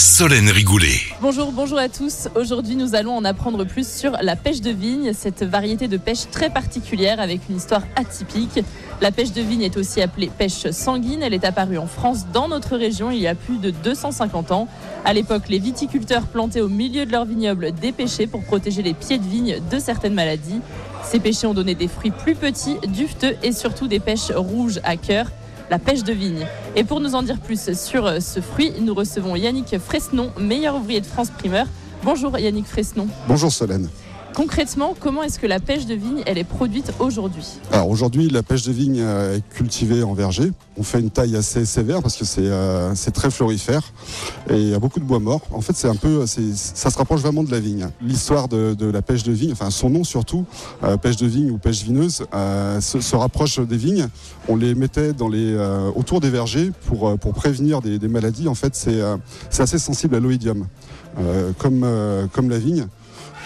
Solène Rigoulet. Bonjour, bonjour à tous. Aujourd'hui, nous allons en apprendre plus sur la pêche de vigne, cette variété de pêche très particulière avec une histoire atypique. La pêche de vigne est aussi appelée pêche sanguine. Elle est apparue en France, dans notre région, il y a plus de 250 ans. À l'époque, les viticulteurs plantaient au milieu de leurs vignobles des pêchers pour protéger les pieds de vigne de certaines maladies. Ces pêchers ont donné des fruits plus petits, dufteux et surtout des pêches rouges à cœur la pêche de vigne. Et pour nous en dire plus sur ce fruit, nous recevons Yannick Fresnon, meilleur ouvrier de France primeur. Bonjour Yannick Fresnon. Bonjour Solène. Concrètement, comment est-ce que la pêche de vigne elle est produite aujourd'hui Alors aujourd'hui, la pêche de vigne euh, est cultivée en verger. On fait une taille assez sévère parce que c'est euh, c'est très florifère et il y a beaucoup de bois mort. En fait, c'est un peu, ça se rapproche vraiment de la vigne. L'histoire de, la pêche de vigne, enfin son nom surtout, euh, pêche de vigne ou pêche vineuse, se, rapproche des vignes. On les mettait autour des vergers pour, pour prévenir des, maladies. En fait, c'est assez sensible à l'oïdium, comme la vigne.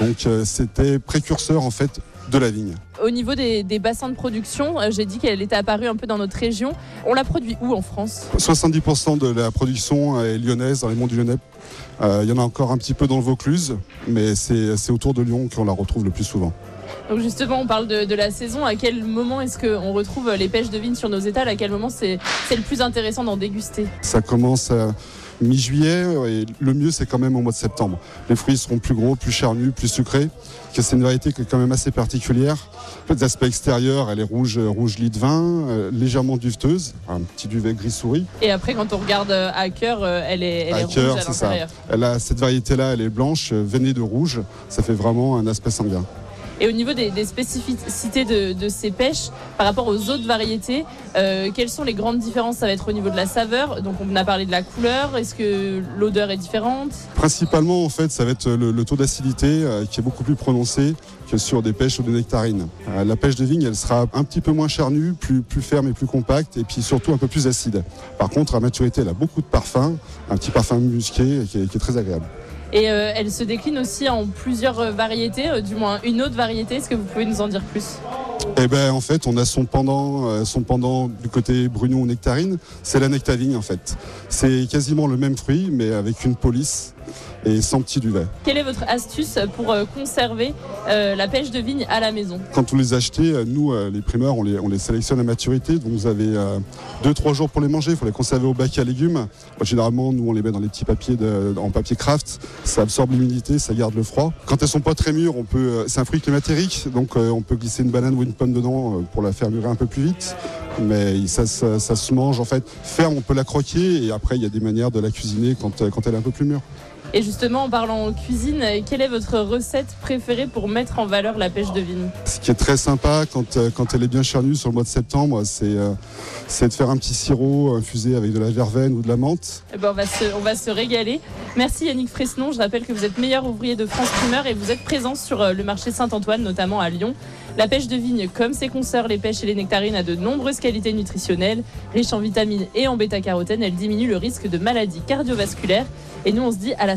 Donc euh, c'était précurseur en fait de la vigne. Au niveau des, des bassins de production, euh, j'ai dit qu'elle était apparue un peu dans notre région. On la produit où en France? 70% de la production est lyonnaise, dans les monts du Lyonnais. Euh, Il y en a encore un petit peu dans le Vaucluse, mais c'est autour de Lyon qu'on la retrouve le plus souvent. Donc justement, on parle de, de la saison. À quel moment est-ce qu'on retrouve les pêches de vigne sur nos étals? À quel moment c'est c'est le plus intéressant d'en déguster? Ça commence à mi-juillet et le mieux c'est quand même au mois de septembre. Les fruits seront plus gros, plus charnus, plus sucrés. que C'est une variété qui est quand même assez particulière. Les aspects extérieurs, elle est rouge, rouge lit de vin, euh, légèrement dufteuse, un petit duvet gris souris. Et après, quand on regarde euh, à cœur, euh, elle est, elle À est rouge cœur, à c'est ça. l'intérieur. Elle a cette variété-là, elle est blanche, veinée de rouge. Ça fait vraiment un aspect sanguin. Et au niveau des, spécificités de, ces pêches par rapport aux autres variétés, euh, quelles sont les grandes différences? Ça va être au niveau de la saveur. Donc on a parlé de la couleur. Est-ce que l'odeur est différente? Principalement, en fait, ça va être le, taux d'acidité euh, qui est beaucoup plus prononcé que sur des pêches ou des nectarines. Euh, la pêche de vigne, elle sera un petit peu moins charnue, plus, ferme et plus compacte, et puis surtout un peu plus acide. Par contre, à maturité, elle a beaucoup de parfum, un petit parfum musqué qui est très agréable. Et euh, elle se décline aussi en plusieurs euh, variétés, euh, du moins une autre variété. Est-ce que vous pouvez nous en dire plus? Et ben, en fait, on a son pendant, son pendant du côté brugnon ou nectarine, c'est la nectavigne en fait. C'est quasiment le même fruit, mais avec une police et sans petit duvet. Quelle est votre astuce pour euh, conserver euh, la pêche de vigne à la maison? Quand vous les achetez, euh, nous, les primeurs, on les, on les sélectionne à maturité. Donc vous avez 2-3 jours pour les manger. Il faut les conserver au bac à légumes. Moi, généralement, nous, on les met dans les petits papiers de- en papier craft. Ça absorbe l'humidité, ça garde le froid. Quand elles sont pas très mûres, on peut. c'est un fruit climatérique, donc on peut glisser une banane ou une pomme dedans pour la faire mûrir un peu plus vite. Mais ça, ça- ça se mange en fait ferme. On peut la croquer et après, il y a des manières de la cuisiner quand, quand elle est un peu plus mûre. Et justement, en parlant cuisine, euh, quelle est votre recette préférée pour mettre en valeur la pêche de vigne Ce qui est très sympa quand, euh, quand elle est bien charnue sur le mois de septembre, c'est euh, de faire un petit sirop infusé avec de la verveine ou de la menthe. Eh ben, on, va se, on va se régaler. Merci Yannick Fresnon. Je rappelle que vous êtes meilleur ouvrier de France Primeur et vous êtes présent sur euh, le marché Saint-Antoine, notamment à Lyon. La pêche de vigne, comme ses consoeurs, les pêches et les nectarines, a de nombreuses qualités nutritionnelles. Riche en vitamines et en bêta-carotène, elle diminue le risque de maladies cardiovasculaires. Et nous, on se dit à la